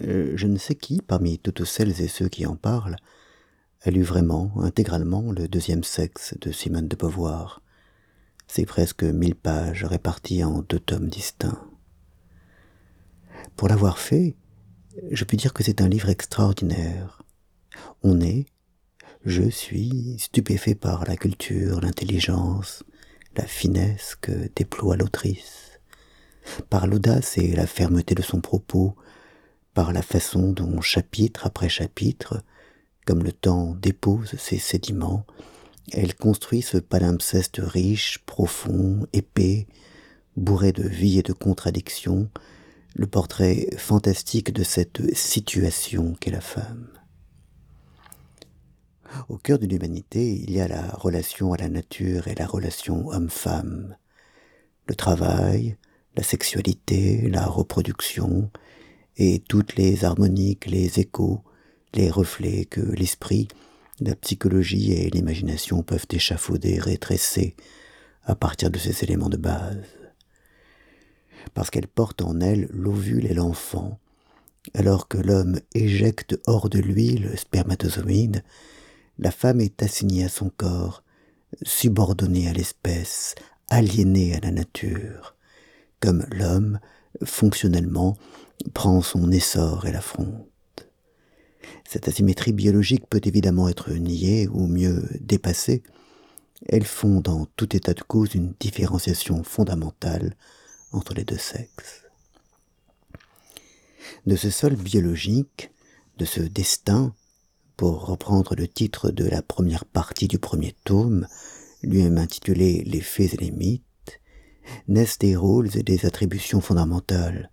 euh, je ne sais qui, parmi toutes celles et ceux qui en parlent, a lu vraiment, intégralement, le deuxième sexe de Simone de Beauvoir. C'est presque mille pages réparties en deux tomes distincts. Pour l'avoir fait, je puis dire que c'est un livre extraordinaire. On est, je suis, stupéfait par la culture, l'intelligence, la finesse que déploie l'autrice, par l'audace et la fermeté de son propos, par la façon dont chapitre après chapitre, comme le temps dépose ses sédiments, elle construit ce palimpseste riche, profond, épais, bourré de vie et de contradictions, le portrait fantastique de cette situation qu'est la femme. Au cœur de l'humanité, il y a la relation à la nature et la relation homme-femme, le travail, la sexualité, la reproduction, et toutes les harmoniques, les échos, les reflets que l'esprit, la psychologie et l'imagination peuvent échafauder, rétrécer à partir de ces éléments de base. Parce qu'elle porte en elle l'ovule et l'enfant, alors que l'homme éjecte hors de lui le spermatozoïde, la femme est assignée à son corps, subordonnée à l'espèce, aliénée à la nature, comme l'homme, fonctionnellement, prend son essor et l'affronte. Cette asymétrie biologique peut évidemment être niée ou mieux dépassée. Elles font dans tout état de cause une différenciation fondamentale entre les deux sexes. De ce sol biologique, de ce destin, pour reprendre le titre de la première partie du premier tome, lui-même intitulé Les faits et les mythes, naissent des rôles et des attributions fondamentales,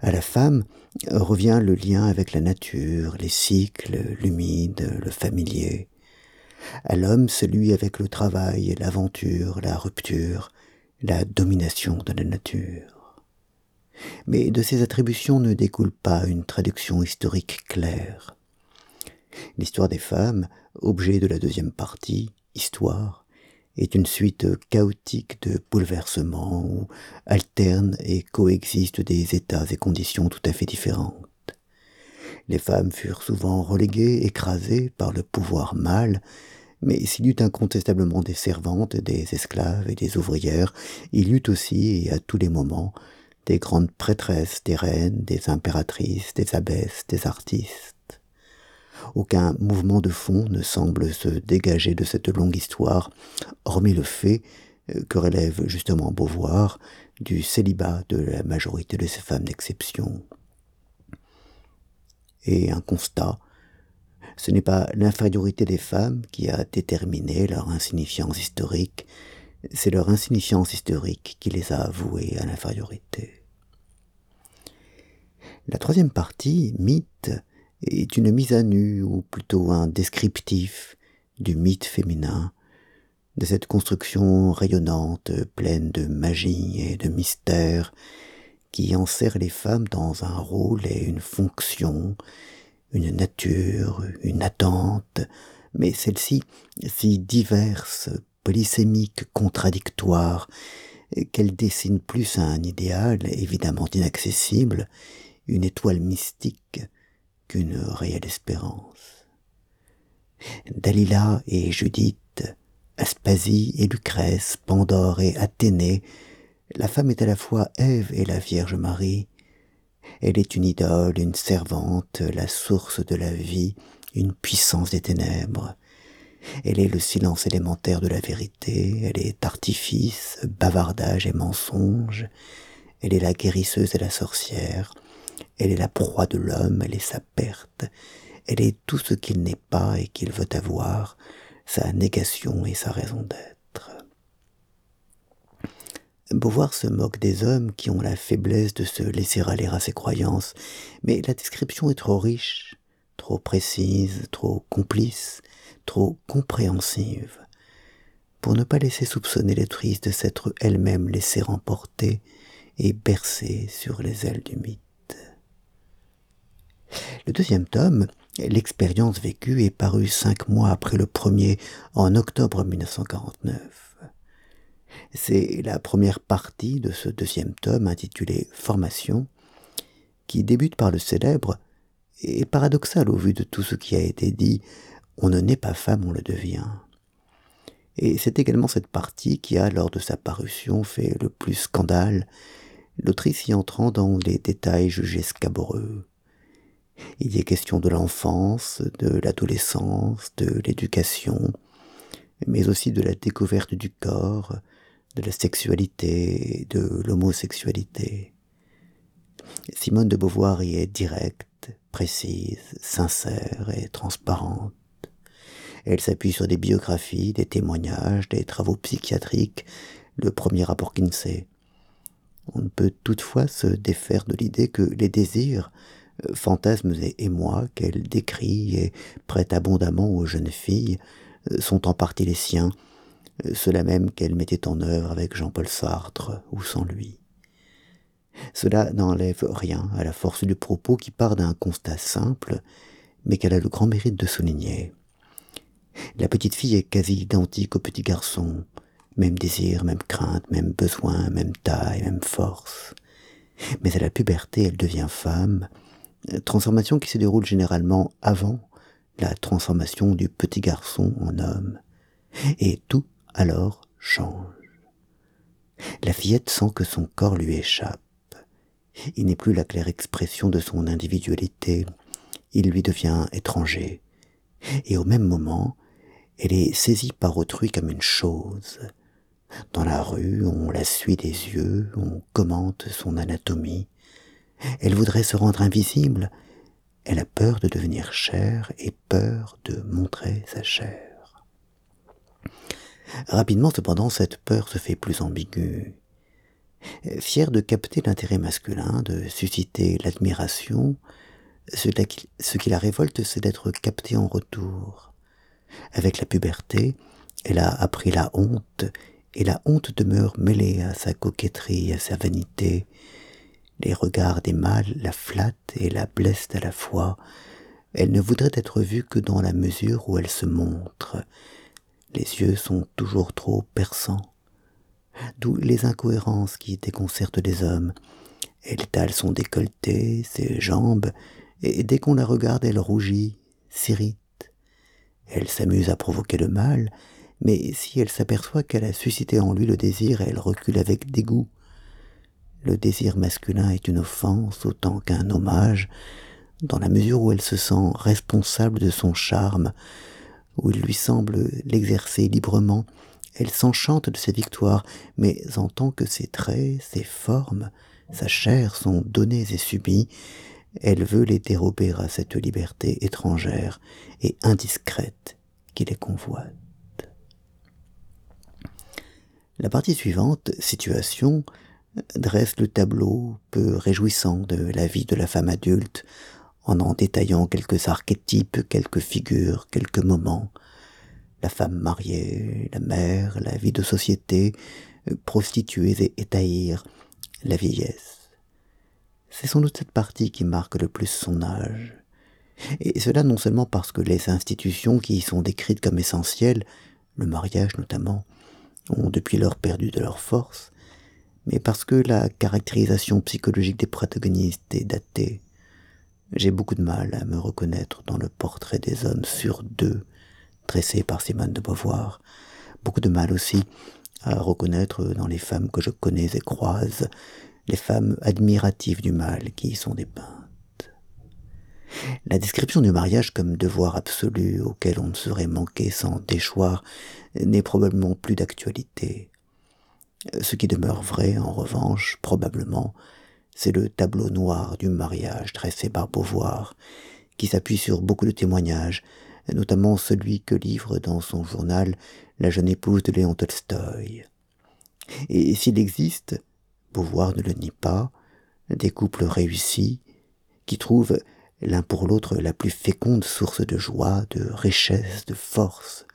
à la femme revient le lien avec la nature, les cycles, l'humide, le familier. À l'homme celui avec le travail, l'aventure, la rupture, la domination de la nature. Mais de ces attributions ne découle pas une traduction historique claire. L'histoire des femmes, objet de la deuxième partie, histoire, est une suite chaotique de bouleversements où alternent et coexistent des états et conditions tout à fait différentes. Les femmes furent souvent reléguées, écrasées par le pouvoir mâle, mais s'il y eut incontestablement des servantes, des esclaves et des ouvrières, il y eut aussi, et à tous les moments, des grandes prêtresses, des reines, des impératrices, des abbesses, des artistes. Aucun mouvement de fond ne semble se dégager de cette longue histoire, hormis le fait euh, que relève justement Beauvoir du célibat de la majorité de ces femmes d'exception. Et un constat, ce n'est pas l'infériorité des femmes qui a déterminé leur insignifiance historique, c'est leur insignifiance historique qui les a avouées à l'infériorité. La troisième partie, mythe, est une mise à nu, ou plutôt un descriptif, du mythe féminin, de cette construction rayonnante, pleine de magie et de mystère, qui enserre les femmes dans un rôle et une fonction, une nature, une attente, mais celle-ci si diverse, polysémique, contradictoire, qu'elle dessine plus un idéal évidemment inaccessible, une étoile mystique, qu'une réelle espérance. Dalila et Judith, Aspasie et Lucrèce, Pandore et Athénée, la femme est à la fois Ève et la Vierge Marie. Elle est une idole, une servante, la source de la vie, une puissance des ténèbres. Elle est le silence élémentaire de la vérité, elle est artifice, bavardage et mensonge, elle est la guérisseuse et la sorcière, elle est la proie de l'homme, elle est sa perte, elle est tout ce qu'il n'est pas et qu'il veut avoir, sa négation et sa raison d'être. Beauvoir se moque des hommes qui ont la faiblesse de se laisser aller à ses croyances, mais la description est trop riche, trop précise, trop complice, trop compréhensive, pour ne pas laisser soupçonner l'autrice de s'être elle-même laissée remporter et bercer sur les ailes du mythe. Le deuxième tome, L'expérience vécue, est paru cinq mois après le premier, en octobre 1949. C'est la première partie de ce deuxième tome intitulé Formation, qui débute par le célèbre, est paradoxal au vu de tout ce qui a été dit, on ne naît pas femme, on le devient. Et c'est également cette partie qui a, lors de sa parution, fait le plus scandale, l'autrice y entrant dans les détails jugés scabreux. Il y est question de l'enfance, de l'adolescence, de l'éducation, mais aussi de la découverte du corps, de la sexualité, de l'homosexualité. Simone de Beauvoir y est directe, précise, sincère et transparente. Elle s'appuie sur des biographies, des témoignages, des travaux psychiatriques, le premier rapport Kinsey. On ne peut toutefois se défaire de l'idée que les désirs, fantasmes et émois qu'elle décrit et prête abondamment aux jeunes filles euh, sont en partie les siens, euh, ceux-là même qu'elle mettait en œuvre avec Jean-Paul Sartre ou sans lui. Cela n'enlève rien à la force du propos qui part d'un constat simple, mais qu'elle a le grand mérite de souligner. La petite fille est quasi identique au petit garçon, même désir, même crainte, même besoin, même taille, même force. Mais à la puberté, elle devient femme, transformation qui se déroule généralement avant la transformation du petit garçon en homme. Et tout alors change. La fillette sent que son corps lui échappe. Il n'est plus la claire expression de son individualité, il lui devient étranger. Et au même moment, elle est saisie par autrui comme une chose. Dans la rue, on la suit des yeux, on commente son anatomie. Elle voudrait se rendre invisible. Elle a peur de devenir chair et peur de montrer sa chair. Rapidement, cependant, cette peur se fait plus ambiguë. Fière de capter l'intérêt masculin, de susciter l'admiration, ce qui la révolte, c'est d'être captée en retour. Avec la puberté, elle a appris la honte, et la honte demeure mêlée à sa coquetterie, à sa vanité. Les regards des mâles la flattent et la blessent à la fois. Elle ne voudrait être vue que dans la mesure où elle se montre. Les yeux sont toujours trop perçants. D'où les incohérences qui déconcertent les hommes. Elle étale son décolleté, ses jambes, et dès qu'on la regarde, elle rougit, s'irrite. Elle s'amuse à provoquer le mal, mais si elle s'aperçoit qu'elle a suscité en lui le désir, elle recule avec dégoût. Le désir masculin est une offense autant qu'un hommage, dans la mesure où elle se sent responsable de son charme, où il lui semble l'exercer librement, elle s'enchante de ses victoires, mais en tant que ses traits, ses formes, sa chair sont donnés et subis, elle veut les dérober à cette liberté étrangère et indiscrète qui les convoite. La partie suivante, situation, dresse le tableau peu réjouissant de la vie de la femme adulte, en en détaillant quelques archétypes, quelques figures, quelques moments. La femme mariée, la mère, la vie de société, prostituées et étaillir, la vieillesse. C'est sans doute cette partie qui marque le plus son âge. Et cela non seulement parce que les institutions qui y sont décrites comme essentielles, le mariage notamment, ont depuis lors perdu de leur force, mais parce que la caractérisation psychologique des protagonistes est datée. J'ai beaucoup de mal à me reconnaître dans le portrait des hommes sur deux, dressé par Simone de Beauvoir. Beaucoup de mal aussi à reconnaître dans les femmes que je connais et croise les femmes admiratives du mal qui y sont dépeintes. La description du mariage comme devoir absolu auquel on ne saurait manquer sans déchoir n'est probablement plus d'actualité. Ce qui demeure vrai, en revanche, probablement, c'est le tableau noir du mariage dressé par Beauvoir, qui s'appuie sur beaucoup de témoignages, notamment celui que livre dans son journal la jeune épouse de Léon Tolstoï. Et s'il existe, Beauvoir ne le nie pas, des couples réussis, qui trouvent l'un pour l'autre la plus féconde source de joie, de richesse, de force,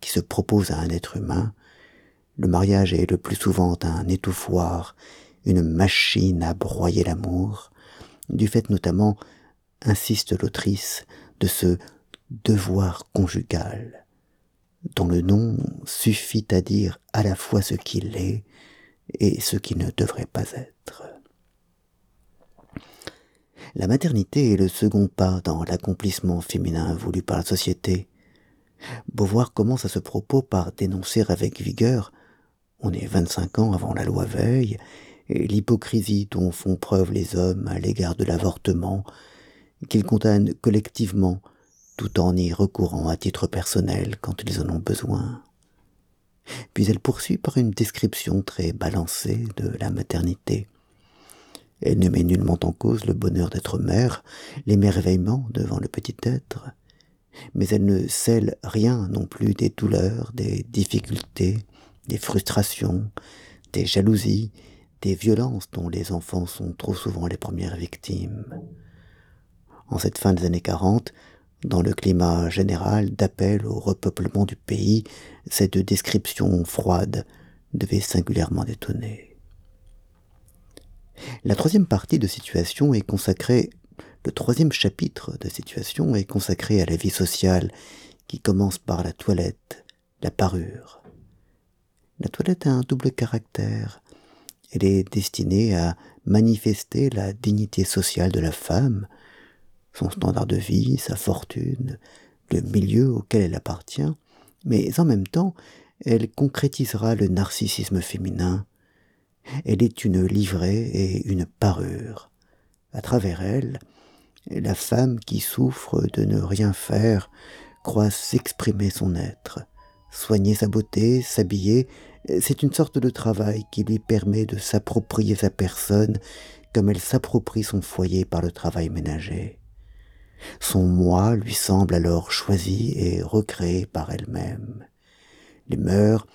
qui se propose à un être humain, le mariage est le plus souvent un étouffoir, une machine à broyer l'amour, du fait notamment, insiste l'autrice, de ce devoir conjugal, dont le nom suffit à dire à la fois ce qu'il est et ce qui ne devrait pas être. La maternité est le second pas dans l'accomplissement féminin voulu par la société. Beauvoir commence à ce propos par dénoncer avec vigueur, on est 25 ans avant la loi Veil, l'hypocrisie dont font preuve les hommes à l'égard de l'avortement, qu'ils condamnent collectivement, tout en y recourant à titre personnel quand ils en ont besoin. Puis elle poursuit par une description très balancée de la maternité. Elle ne met nullement en cause le bonheur d'être mère, l'émerveillement devant le petit être, mais elle ne scelle rien non plus des douleurs, des difficultés, des frustrations, des jalousies, des violences dont les enfants sont trop souvent les premières victimes. En cette fin des années 40, dans le climat général d'appel au repeuplement du pays, cette description froide devait singulièrement détonner. La troisième partie de Situation est consacrée, le troisième chapitre de Situation est consacré à la vie sociale qui commence par la toilette, la parure. La toilette a un double caractère. Elle est destinée à manifester la dignité sociale de la femme, son standard de vie, sa fortune, le milieu auquel elle appartient, mais en même temps, elle concrétisera le narcissisme féminin. Elle est une livrée et une parure. À travers elle, la femme qui souffre de ne rien faire croit s'exprimer son être. Soigner sa beauté, s'habiller, c'est une sorte de travail qui lui permet de s'approprier sa personne comme elle s'approprie son foyer par le travail ménager. Son moi lui semble alors choisi et recréé par elle-même. Les mœurs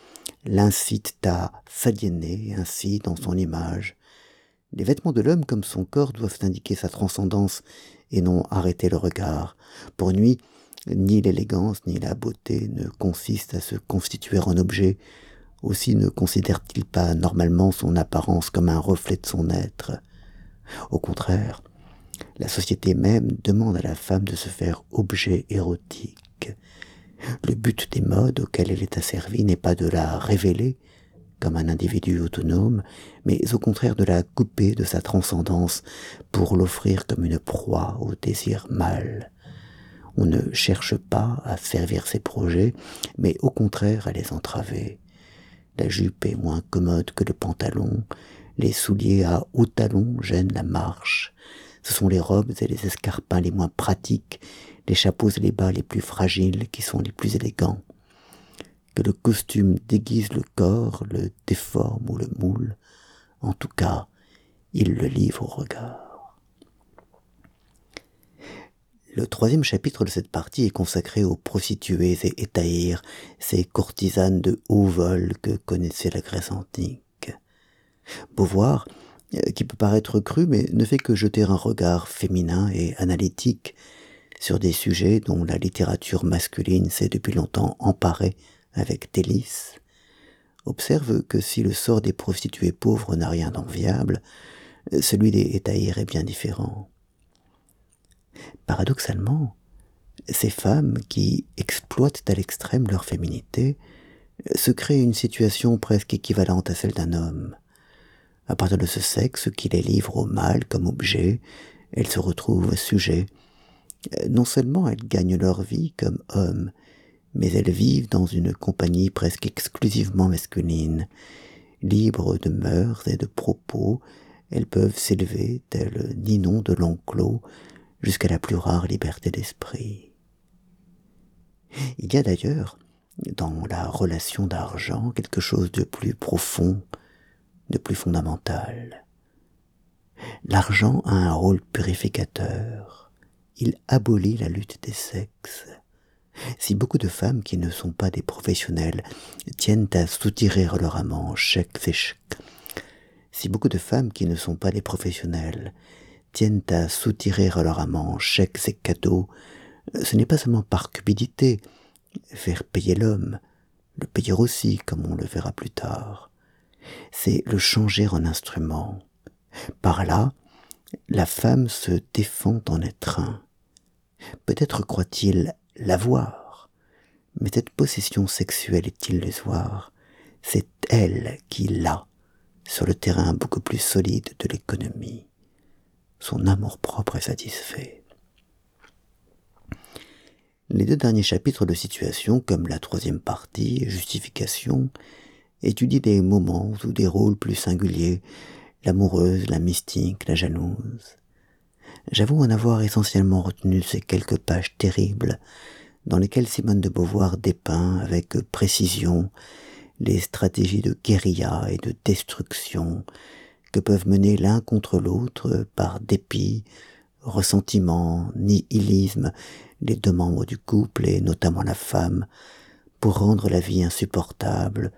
l'incitent à s'aliéner ainsi dans son image. Les vêtements de l'homme comme son corps doivent indiquer sa transcendance et non arrêter le regard. Pour lui, ni l'élégance ni la beauté ne consistent à se constituer en objet, aussi ne considère-t-il pas normalement son apparence comme un reflet de son être. Au contraire, la société même demande à la femme de se faire objet érotique. Le but des modes auxquels elle est asservie n'est pas de la révéler comme un individu autonome, mais au contraire de la couper de sa transcendance pour l'offrir comme une proie au désir mâle. On ne cherche pas à servir ses projets, mais au contraire à les entraver. La jupe est moins commode que le pantalon, les souliers à hauts talons gênent la marche, ce sont les robes et les escarpins les moins pratiques, les chapeaux et les bas les plus fragiles qui sont les plus élégants. Que le costume déguise le corps, le déforme ou le moule, en tout cas, il le livre au regard. Le troisième chapitre de cette partie est consacré aux prostituées et étahirs, ces courtisanes de haut vol que connaissait la Grèce antique. Beauvoir euh, qui peut paraître cru, mais ne fait que jeter un regard féminin et analytique sur des sujets dont la littérature masculine s'est depuis longtemps emparée avec délice, observe que si le sort des prostituées pauvres n'a rien d'enviable, celui des étahirs est bien différent. Paradoxalement, ces femmes qui exploitent à l'extrême leur féminité se créent une situation presque équivalente à celle d'un homme. À partir de ce sexe qui les livre au mal comme objet, elles se retrouvent sujets. Non seulement elles gagnent leur vie comme hommes, mais elles vivent dans une compagnie presque exclusivement masculine. Libres de mœurs et de propos, elles peuvent s'élever, telles Ninon de l'enclos, jusqu'à la plus rare liberté d'esprit. Il y a d'ailleurs, dans la relation d'argent, quelque chose de plus profond, de plus fondamental. L'argent a un rôle purificateur. Il abolit la lutte des sexes. Si beaucoup de femmes qui ne sont pas des professionnels tiennent à soutirer leur amant chèque et si beaucoup de femmes qui ne sont pas des professionnels tiennent à soutirer leur amant chèques et cadeaux, ce n'est pas seulement par cupidité, faire payer l'homme, le payer aussi, comme on le verra plus tard c'est le changer en instrument. Par là, la femme se défend en être un. Peut-être croit-il l'avoir, mais cette possession sexuelle est illusoire. C'est elle qui l'a sur le terrain beaucoup plus solide de l'économie. Son amour-propre est satisfait. Les deux derniers chapitres de Situation, comme la troisième partie, Justification, étudient des moments ou des rôles plus singuliers, l'amoureuse, la mystique, la jalouse. J'avoue en avoir essentiellement retenu ces quelques pages terribles dans lesquelles Simone de Beauvoir dépeint avec précision les stratégies de guérilla et de destruction que peuvent mener l'un contre l'autre par dépit, ressentiment, nihilisme les deux membres du couple et notamment la femme pour rendre la vie insupportable,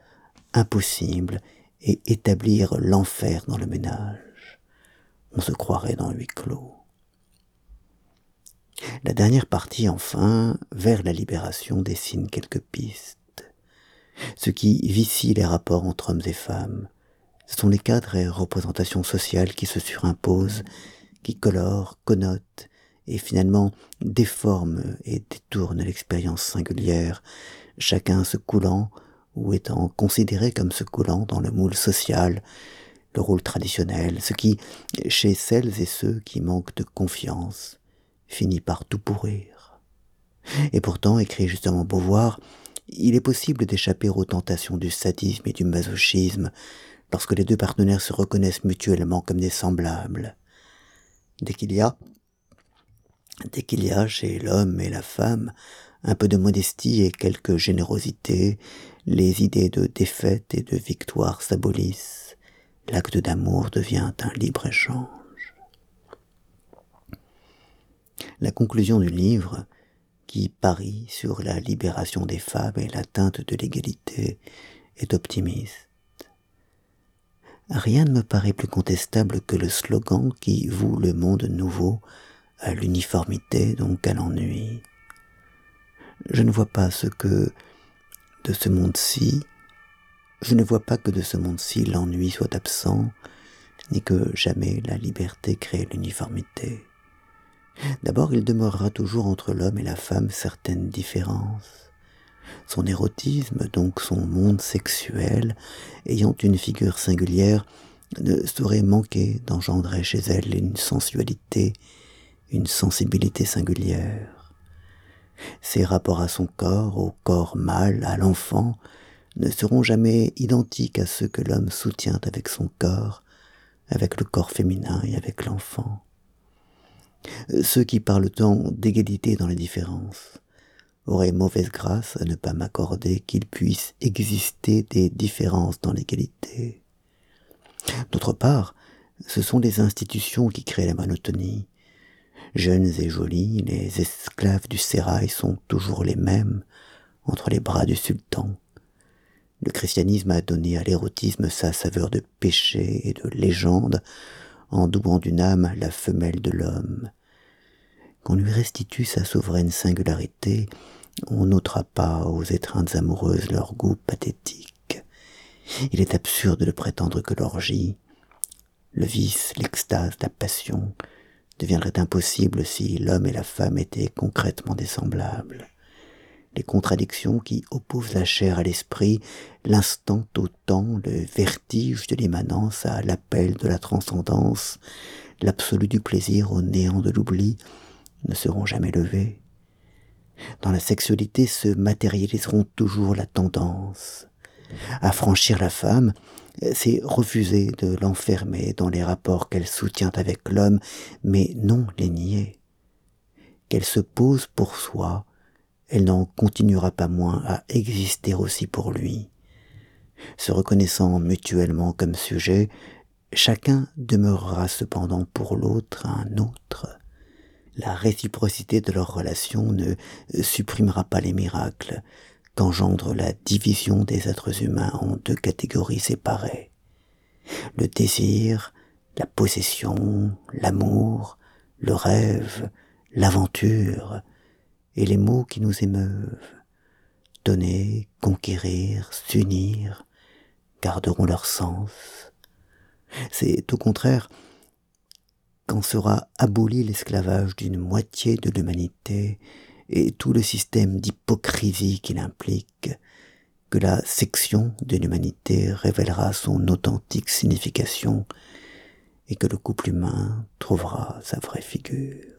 impossible et établir l'enfer dans le ménage. On se croirait dans huis clos. La dernière partie, enfin, vers la libération, dessine quelques pistes. Ce qui vicie les rapports entre hommes et femmes, ce sont les cadres et représentations sociales qui se surimposent, qui colorent, connotent et finalement déforme et détourne l'expérience singulière, chacun se coulant ou étant considéré comme se coulant dans le moule social, le rôle traditionnel, ce qui, chez celles et ceux qui manquent de confiance, finit par tout pourrir. Et pourtant, écrit justement Beauvoir, il est possible d'échapper aux tentations du sadisme et du masochisme lorsque les deux partenaires se reconnaissent mutuellement comme des semblables. Dès qu'il y a, Dès qu'il y a chez l'homme et la femme un peu de modestie et quelque générosité, les idées de défaite et de victoire s'abolissent, l'acte d'amour devient un libre-échange. La conclusion du livre, qui parie sur la libération des femmes et l'atteinte de l'égalité, est optimiste. Rien ne me paraît plus contestable que le slogan qui voue le monde nouveau à l'uniformité, donc à l'ennui. Je ne vois pas ce que de ce monde-ci, je ne vois pas que de ce monde-ci l'ennui soit absent, ni que jamais la liberté crée l'uniformité. D'abord, il demeurera toujours entre l'homme et la femme certaines différences. Son érotisme, donc son monde sexuel, ayant une figure singulière, ne saurait manquer d'engendrer chez elle une sensualité une sensibilité singulière. Ses rapports à son corps, au corps mâle, à l'enfant, ne seront jamais identiques à ceux que l'homme soutient avec son corps, avec le corps féminin et avec l'enfant. Ceux qui parlent tant d'égalité dans les différences auraient mauvaise grâce à ne pas m'accorder qu'il puisse exister des différences dans l'égalité. D'autre part, ce sont les institutions qui créent la monotonie, Jeunes et jolis, les esclaves du sérail sont toujours les mêmes entre les bras du sultan. Le christianisme a donné à l'érotisme sa saveur de péché et de légende, en douant d'une âme la femelle de l'homme. Qu'on lui restitue sa souveraine singularité, on n'ôtera pas aux étreintes amoureuses leur goût pathétique. Il est absurde de prétendre que l'orgie, le vice, l'extase, la passion, deviendrait impossible si l'homme et la femme étaient concrètement des semblables. Les contradictions qui opposent la chair à l'esprit, l'instant au temps, le vertige de l'immanence à l'appel de la transcendance, l'absolu du plaisir au néant de l'oubli, ne seront jamais levés. Dans la sexualité se matérialiseront toujours la tendance. À franchir la femme, c'est refuser de l'enfermer dans les rapports qu'elle soutient avec l'homme, mais non les nier. Qu'elle se pose pour soi, elle n'en continuera pas moins à exister aussi pour lui. Se reconnaissant mutuellement comme sujet, chacun demeurera cependant pour l'autre un autre. La réciprocité de leur relation ne supprimera pas les miracles, qu'engendre la division des êtres humains en deux catégories séparées. Le désir, la possession, l'amour, le rêve, l'aventure, et les mots qui nous émeuvent. Donner, conquérir, s'unir, garderont leur sens. C'est au contraire quand sera aboli l'esclavage d'une moitié de l'humanité et tout le système d'hypocrisie qu'il implique, que la section de l'humanité révélera son authentique signification, et que le couple humain trouvera sa vraie figure.